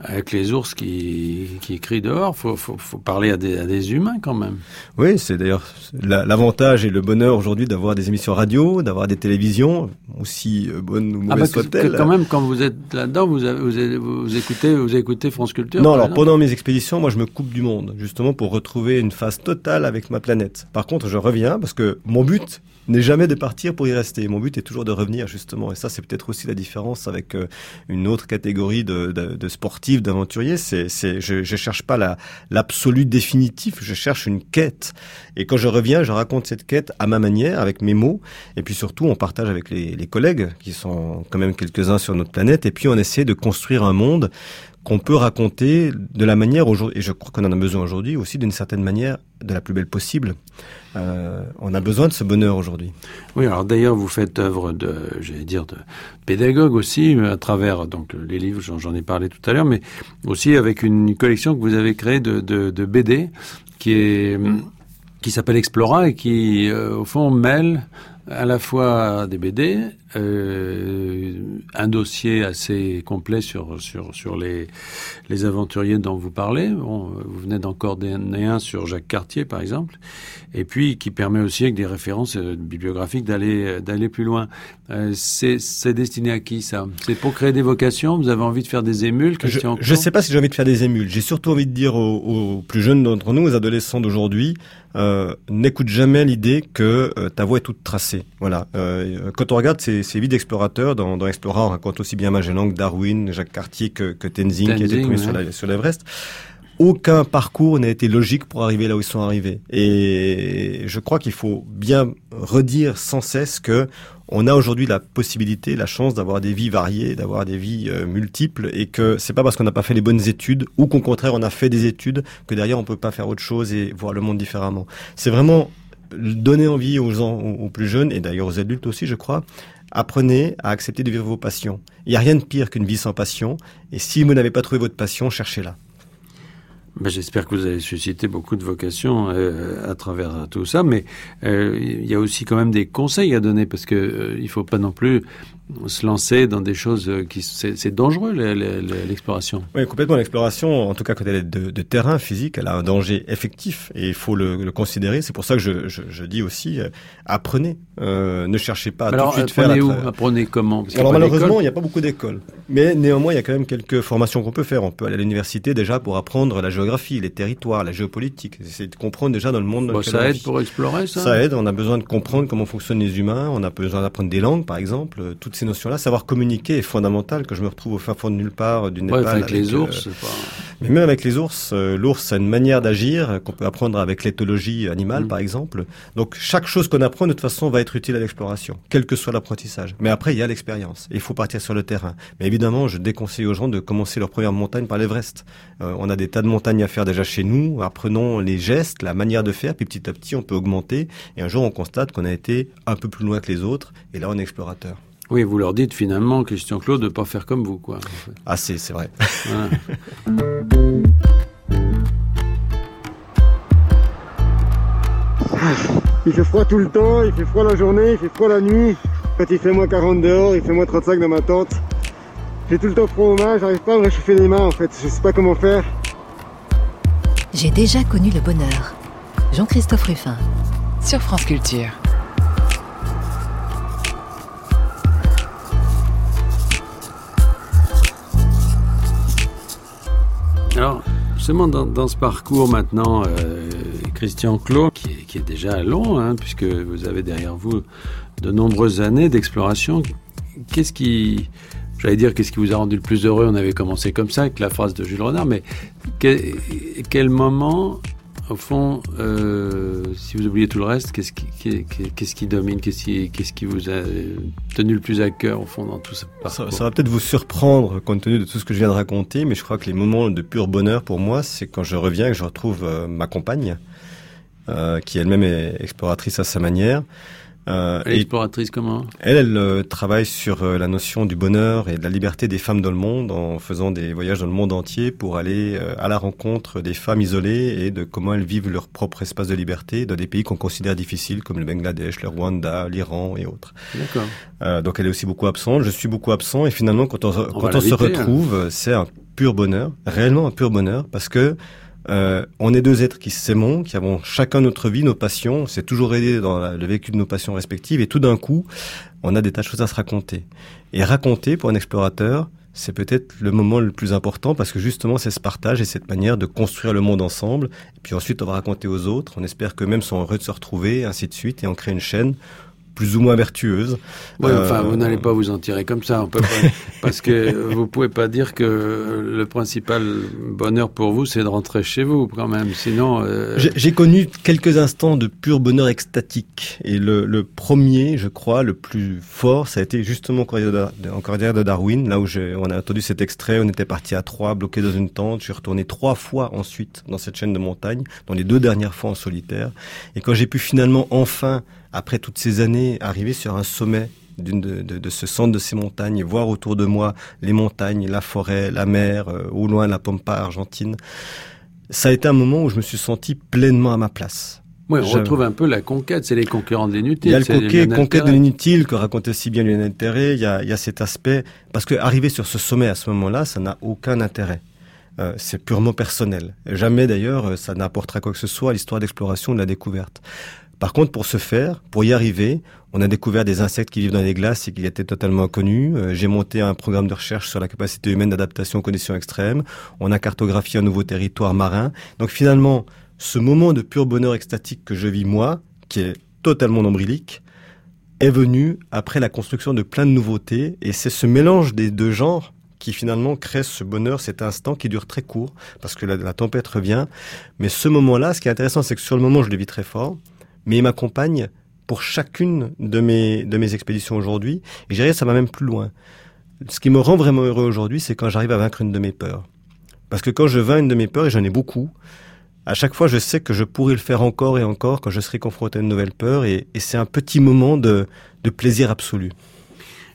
avec les ours qui qui crient dehors. Faut faut, faut parler à des, à des humains quand même. Oui, c'est d'ailleurs l'avantage et le bonheur aujourd'hui d'avoir des émissions radio, d'avoir des télévisions aussi bonnes ou ah, mauvaises ah bah, Quand même, quand vous êtes là-dedans, vous, vous, écoutez, vous écoutez France Culture Non, alors pendant mes expéditions, moi je me coupe du monde, justement pour retrouver une phase totale avec ma planète. Par contre, je reviens parce que mon but n'est jamais de partir pour y rester. Mon but est toujours de revenir justement. Et ça, c'est peut-être aussi la différence avec euh, une autre catégorie de, sportifs, d'aventuriers. C'est, c'est, je, je cherche pas la, l'absolu définitif. Je cherche une quête. Et quand je reviens, je raconte cette quête à ma manière, avec mes mots. Et puis surtout, on partage avec les, les collègues qui sont quand même quelques-uns sur notre planète. Et puis on essaie de construire un monde qu'on peut raconter de la manière aujourd'hui, et je crois qu'on en a besoin aujourd'hui aussi d'une certaine manière, de la plus belle possible. Euh, on a besoin de ce bonheur aujourd'hui. Oui, alors d'ailleurs vous faites œuvre de, j'allais dire, de pédagogue aussi à travers donc les livres, j'en ai parlé tout à l'heure, mais aussi avec une collection que vous avez créée de, BD qui est qui s'appelle Explora et qui euh, au fond mêle à la fois des BD, euh, un dossier assez complet sur sur sur les les aventuriers dont vous parlez. Vous venez d'encore donner un sur Jacques Cartier par exemple, et puis qui permet aussi avec des références euh, bibliographiques d'aller d'aller plus loin. Euh, c'est destiné à qui ça? C'est pour créer des vocations? Vous avez envie de faire des émules Je ne sais pas si j'ai envie de faire des émules. J'ai surtout envie de dire aux, aux plus jeunes d'entre nous, aux adolescents d'aujourd'hui, euh, n'écoute jamais l'idée que euh, ta voie est toute tracée. Voilà. quand on regarde ces, ces vies d'explorateurs, dans, dans Explora, on raconte aussi bien Magellan que Darwin, Jacques Cartier que, que Tenzing, Tenzing, qui a été trouvé sur l'Everest aucun parcours n'a été logique pour arriver là où ils sont arrivés. Et je crois qu'il faut bien redire sans cesse que on a aujourd'hui la possibilité, la chance d'avoir des vies variées, d'avoir des vies euh, multiples, et que c'est pas parce qu'on n'a pas fait les bonnes études ou qu'au contraire on a fait des études que derrière on peut pas faire autre chose et voir le monde différemment. C'est vraiment donner envie aux gens, aux plus jeunes et d'ailleurs aux adultes aussi, je crois, apprenez à accepter de vivre vos passions. Il n'y a rien de pire qu'une vie sans passion, et si vous n'avez pas trouvé votre passion, cherchez-la. Ben, J'espère que vous avez suscité beaucoup de vocations euh, à travers tout ça, mais euh, il y a aussi quand même des conseils à donner parce que euh, il faut pas non plus se lancer dans des choses qui c'est dangereux l'exploration. Oui, complètement. L'exploration, en tout cas quand elle est de, de, terrain physique, elle a un danger effectif et il faut le, le considérer. C'est pour ça que je, je, je dis aussi euh, apprenez, euh, ne cherchez pas à Alors, tout de suite apprenez faire. Où apprenez comment Alors malheureusement, il n'y a pas beaucoup d'écoles, mais néanmoins il y a quand même quelques formations qu'on peut faire. On peut aller à l'université déjà pour apprendre la géographie, les territoires, la géopolitique, essayer de comprendre déjà dans le monde. Bon, ça aide pour explorer ça. Ça aide. On a besoin de comprendre comment fonctionnent les humains. On a besoin d'apprendre des langues, par exemple. Tout ces notions-là. Savoir communiquer est fondamental. Que je me retrouve au fin fond de nulle part du Népal. avec, les ours. pas... Mais même avec les ours, euh, l'ours a une manière d'agir qu'on peut apprendre avec l'éthologie animale, mm. par exemple. Donc chaque chose qu'on apprend, de toute façon, va être utile à l'exploration, quel que soit l'apprentissage. Mais après, il y a l'expérience. Il faut partir sur le terrain. Mais évidemment, je déconseille aux gens de commencer leur première montagne par l'Everest. Euh, on a des tas de montagnes à faire déjà chez nous. Apprenons les gestes, la manière de faire, puis petit à petit, on peut augmenter. Et un jour, on constate qu'on a été un peu plus loin que les autres. Et là, on est explorateur. Oui, vous leur dites finalement, Christian Claude, de ne pas faire comme vous, quoi. Ah, c'est, c'est vrai. Il fait froid tout le temps, il fait froid la journée, il fait froid la nuit. Quand il fait moins 40 dehors, il fait moins 35 dans ma tente. J'ai tout le temps froid aux mains, j'arrive pas à me réchauffer les mains en fait, je sais pas comment faire. J'ai déjà connu le bonheur. Jean-Christophe Ruffin. Sur France Culture. Alors, justement, dans, ce parcours maintenant, euh, Christian Clos, qui est, déjà long, hein, puisque vous avez derrière vous de nombreuses années d'exploration, qu'est-ce qui, j'allais dire, qu'est-ce qui vous a rendu le plus heureux? On avait commencé comme ça, avec la phrase de Jules Renard, mais quel moment au fond, euh, si vous oubliez tout le reste, qu'est-ce qui, qu'est-ce qui domine Qu'est-ce qui, qu'est-ce qui vous a tenu le plus à cœur, au fond, dans tout ce parcours? ça, va peut-être vous surprendre, compte tenu de tout ce que je viens de raconter, mais je crois que les moments de pur bonheur pour moi, c'est quand je reviens et que je retrouve euh, ma compagne, euh, qui elle-même est exploratrice à sa manière. Euh, exploratrice comment? Elle, elle euh, travaille sur euh, la notion du bonheur et de la liberté des femmes dans le monde en faisant des voyages dans le monde entier pour aller euh, à la rencontre des femmes isolées et de comment elles vivent leur propre espace de liberté dans des pays qu'on considère difficiles comme le Bangladesh, le Rwanda, l'Iran et autres. D'accord. donc elle est aussi beaucoup absente, je suis beaucoup absent et finalement quand on, quand on se hein. retrouve, c'est un pur bonheur, réellement un pur bonheur parce que euh, on est deux êtres qui s'aimons, qui avons chacun notre vie, nos passions. On s'est toujours aidé dans le vécu de nos passions respectives. Et tout d'un coup, on a des tas de choses à se raconter. Et raconter, pour un explorateur, c'est peut-être le moment le plus important parce que justement, c'est ce partage et cette manière de construire le monde ensemble. Et puis ensuite, on va raconter aux autres. On espère qu'eux-mêmes sont heureux de se retrouver, ainsi de suite. Et on crée une chaîne plus ou moins vertueuse. Oui, enfin, vous n'allez pas vous en tirer comme ça, on peut pas, [laughs] parce que vous pouvez pas dire que le principal bonheur pour vous, c'est de rentrer chez vous, quand même. Sinon, euh... j'ai connu quelques instants de pur bonheur extatique, et le, le, premier, je crois, le plus fort, ça a été justement en corridor de Darwin, là où on a entendu cet extrait. On était parti à trois, bloqué dans une tente. Je suis retourné trois fois ensuite dans cette chaîne de montagne, dans les deux dernières fois en solitaire, et quand j'ai pu finalement enfin après toutes ces années, arriver sur un sommet de, de, ce centre de ces montagnes voir autour de moi les montagnes, la forêt, la mer, euh, au loin la pampa argentine, ça a été un moment où je me suis senti pleinement à ma place. Oui, on retrouve un peu la conquête, c'est les concurrents de l'inutile. Il y a le conquête de l'inutile que racontait si bien Lionel Terré, il y a, il y a cet aspect, parce que arriver sur ce sommet à ce moment-là, ça n'a aucun intérêt. Euh, c'est purement personnel. Jamais d'ailleurs euh, ça n'apportera quoi que ce soit à l'histoire d'exploration de la découverte. Par contre, pour ce faire, pour y arriver, on a découvert des insectes qui vivent dans les glaces et qui étaient totalement inconnus. Euh, j'ai monté un programme de recherche sur la capacité humaine d'adaptation aux conditions extrêmes. On a cartographié un nouveau territoire marin. Donc finalement, ce moment de pur bonheur extatique que je vis moi, qui est totalement nombrilique, est venu après la construction de plein de nouveautés, et c'est ce mélange des deux genres qui finalement crée ce bonheur, cet instant qui dure très court, parce que la, tempête revient. Mais ce moment-là, ce qui est intéressant, c'est que sur le moment, je le vis très fort, mais il m'accompagne pour chacune de mes, de mes expéditions aujourd'hui, et j'ai ça va même plus loin. Ce qui me rend vraiment heureux aujourd'hui, c'est quand j'arrive à vaincre une de mes peurs. Parce que quand je vainc une de mes peurs, et j'en ai beaucoup, à chaque fois, je sais que je pourrais le faire encore et encore quand je serai confronté à une nouvelle peur, et, et c'est un petit moment de, de plaisir absolu.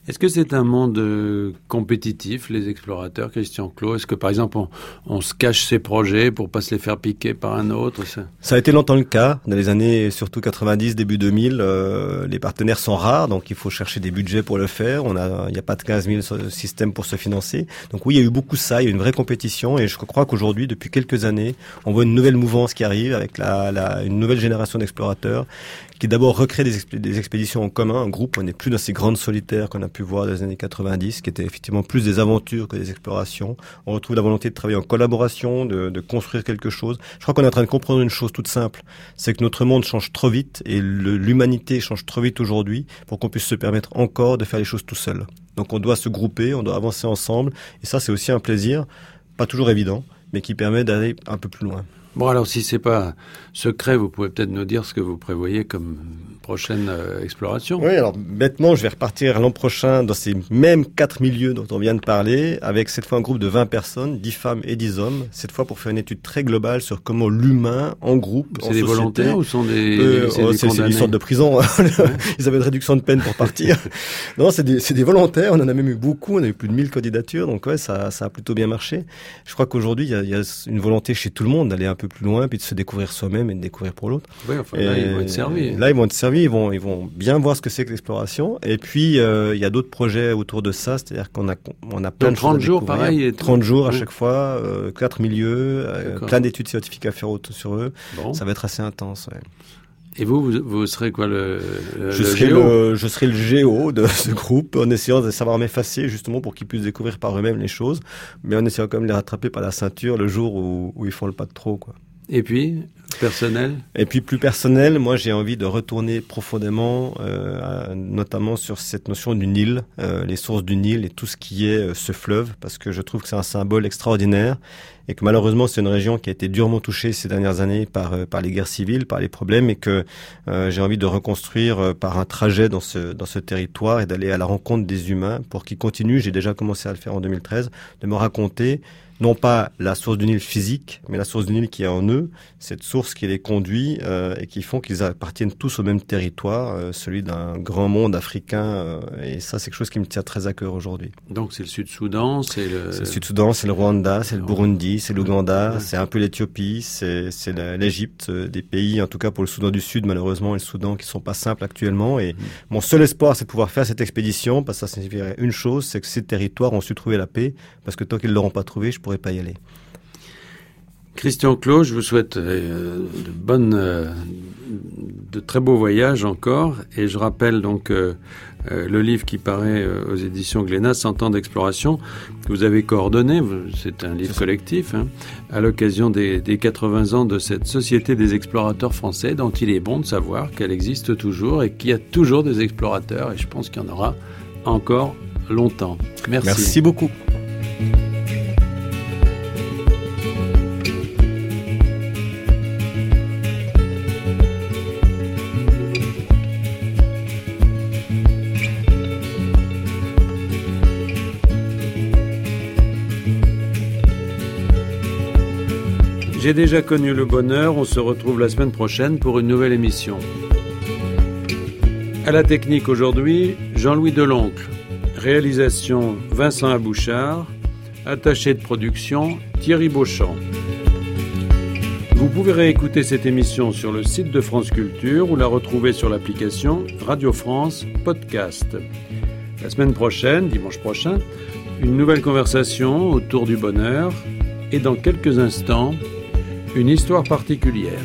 Est-ce que c'est un monde euh, compétitif, les explorateurs, Christian Clos Est-ce que, par exemple, on, se cache ses projets pour pas se les faire piquer par un autre? Ça... a été longtemps le cas. Dans les années, surtout 90, début 2000, euh, les partenaires sont rares, donc il faut chercher des budgets pour le faire. On a, il n'y a pas de 15 000 systèmes pour se financer. Donc oui, il y a eu beaucoup ça. Il y a eu une vraie compétition, et je crois qu'aujourd'hui, depuis quelques années, on voit une nouvelle mouvance qui arrive avec la une nouvelle génération d'explorateurs qui d'abord recrée des, expéditions en commun, en groupe. On n'est plus dans ces grandes solitaires qu'on a pu voir dans les années 90, qui étaient effectivement plus des aventures que des explorations. On retrouve la volonté de travailler en collaboration, de, de construire quelque chose. Je crois qu'on est en train de comprendre une chose toute simple, c'est que notre monde change trop vite et l'humanité change trop vite aujourd'hui pour qu'on puisse se permettre encore de faire les choses tout seul. Donc on doit se grouper, on doit avancer ensemble, et ça c'est aussi un plaisir, pas toujours évident, mais qui permet d'aller un peu plus loin. Bon, alors si c'est pas secret, vous pouvez peut-être nous dire ce que vous prévoyez comme prochaine euh, exploration. Oui, alors bêtement, je vais repartir l'an prochain dans ces mêmes quatre milieux dont on vient de parler, avec cette fois un groupe de 20 personnes, 10 femmes et 10 hommes, cette fois pour faire une étude très globale sur comment l'humain, en groupe, C'est des volontaires ou sont des, euh, C'est une sorte de prison. [laughs] Ils avaient une réduction de peine pour partir. [laughs] non, c'est des, des, volontaires. On en a même eu beaucoup. On a eu plus de 1000 candidatures. Donc ouais, ça, ça a plutôt bien marché. Je crois qu'aujourd'hui, il y, y a, une volonté chez tout le monde d'aller un peu plus loin, puis de se découvrir soi-même et de découvrir pour l'autre. Enfin, là, ils vont être servis. Là, ils vont être servis, ils vont, ils vont bien voir ce que c'est que l'exploration. Et puis, euh, il y a d'autres projets autour de ça, c'est-à-dire qu'on a, on a plein de 30 jours, pareil. Et 30 jours à chaque fois, euh, quatre milieux, euh, plein d'études scientifiques à faire sur eux. Ça va être assez intense. Ouais. Et vous, vous, serez quoi le, je serai géo le, Je serai le géo de [laughs] ce groupe en essayant de savoir m'effacer justement pour qu'ils puissent découvrir par eux-mêmes les choses, mais en essayant quand même de les rattraper par la ceinture le jour où, où ils font le pas de trop. Quoi. Et puis, Et puis plus personnel, moi j'ai envie de retourner profondément, euh, notamment sur cette notion du Nil, euh, les sources du Nil et tout ce qui est euh, ce fleuve, parce que je trouve que c'est un symbole extraordinaire et que malheureusement c'est une région qui a été durement touchée ces dernières années par les guerres civiles, par les problèmes, et que j'ai envie de reconstruire par un trajet dans ce dans ce territoire et d'aller à la rencontre des humains pour qu'ils continuent. J'ai déjà commencé à le faire en 2013, de me raconter non pas la source du Nil physique, mais la source du Nil qui est en eux, cette source qui les conduit euh, et qui font qu'ils appartiennent tous au même territoire, euh, celui d'un grand monde africain. Euh, et ça, c'est quelque chose qui me tient très à cœur aujourd'hui. Donc c'est le Sud-Soudan, c'est le... C'est le Sud-Soudan, c'est le Rwanda, c'est le Burundi, c'est l'Ouganda, c'est un peu l'Éthiopie, c'est l'Égypte, des pays, en tout cas pour le Soudan du Sud, malheureusement, et le Soudan qui sont pas simples actuellement. Et mm. mon seul espoir, c'est de pouvoir faire cette expédition, parce que ça signifierait une chose, c'est que ces territoires ont su trouver la paix, parce que tant qu'ils l'auront pas trouvé, je pourrais pas y aller. Christian Clos, je vous souhaite euh, de bonnes, euh, de très beaux voyages encore. Et je rappelle donc euh, le livre qui paraît aux éditions Glénat, 100 ans d'exploration, que vous avez coordonné. C'est un livre collectif hein, à l'occasion des, des 80 ans de cette Société des explorateurs français, dont il est bon de savoir qu'elle existe toujours et qu'il y a toujours des explorateurs. Et je pense qu'il y en aura encore longtemps. Merci. Merci beaucoup. J'ai déjà connu le bonheur, on se retrouve la semaine prochaine pour une nouvelle émission. À la technique aujourd'hui, Jean-Louis Deloncle. Réalisation Vincent Abouchard. Attaché de production Thierry Beauchamp. Vous pouvez réécouter cette émission sur le site de France Culture ou la retrouver sur l'application Radio France Podcast. La semaine prochaine, dimanche prochain, une nouvelle conversation autour du bonheur et dans quelques instants, une histoire particulière.